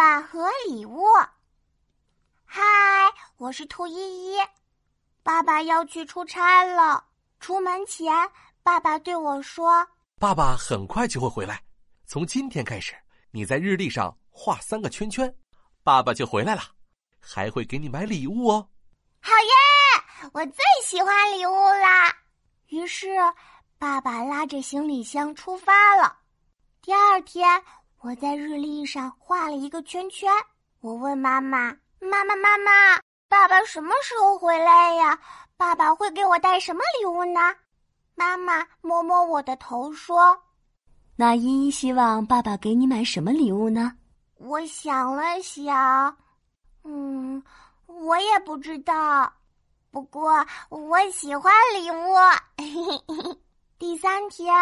爸和礼物。嗨，我是兔依依。爸爸要去出差了。出门前，爸爸对我说：“爸爸很快就会回来。从今天开始，你在日历上画三个圈圈，爸爸就回来了，还会给你买礼物哦。”好耶！我最喜欢礼物啦。于是，爸爸拉着行李箱出发了。第二天，我在日历上画了一个圈圈。我问妈妈：“妈妈，妈妈，爸爸什么时候回来呀？爸爸会给我带什么礼物呢？”妈妈摸摸我的头说：“那依依希望爸爸给你买什么礼物呢？”我想了想，嗯，我也不知道。不过我喜欢礼物。第三天，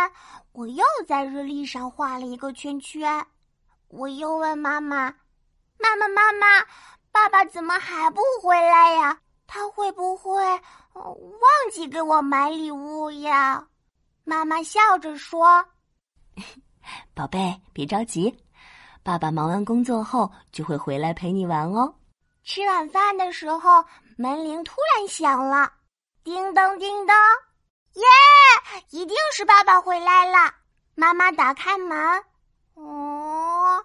我又在日历上画了一个圈圈。我又问妈妈：“妈妈，妈妈，爸爸怎么还不回来呀？他会不会忘记给我买礼物呀？”妈妈笑着说：“ 宝贝，别着急，爸爸忙完工作后就会回来陪你玩哦。”吃晚饭的时候，门铃突然响了，叮当叮当。耶！一定是爸爸回来了。妈妈打开门，哦，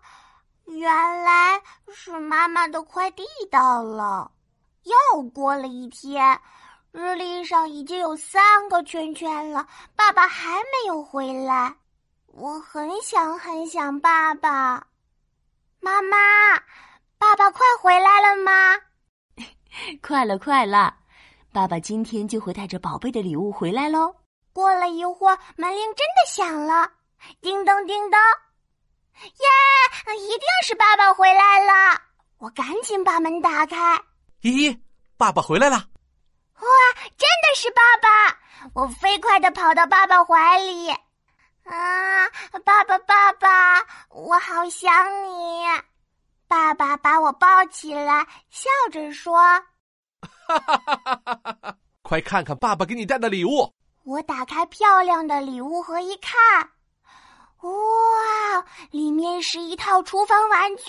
原来是妈妈的快递到了。又过了一天，日历上已经有三个圈圈了，爸爸还没有回来。我很想很想爸爸。妈妈，爸爸快回来了吗？快了，快了。爸爸今天就会带着宝贝的礼物回来喽。过了一会儿，门铃真的响了，叮咚叮咚，耶！一定是爸爸回来了。我赶紧把门打开。咦，爸爸回来了！哇，真的是爸爸！我飞快的跑到爸爸怀里。啊，爸爸，爸爸，我好想你！爸爸把我抱起来，笑着说。哈哈哈哈哈哈！快看看爸爸给你带的礼物！我打开漂亮的礼物盒一看，哇，里面是一套厨房玩具，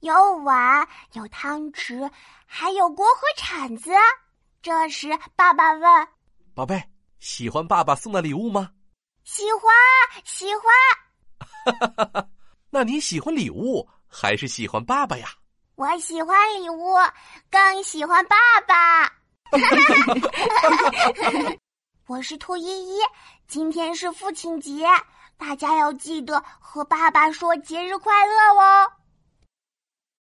有碗，有汤匙，还有锅和铲子。这时，爸爸问：“宝贝，喜欢爸爸送的礼物吗？”“喜欢，喜欢。”“哈哈哈！那你喜欢礼物还是喜欢爸爸呀？”我喜欢礼物，更喜欢爸爸。我是兔依依，今天是父亲节，大家要记得和爸爸说节日快乐哦。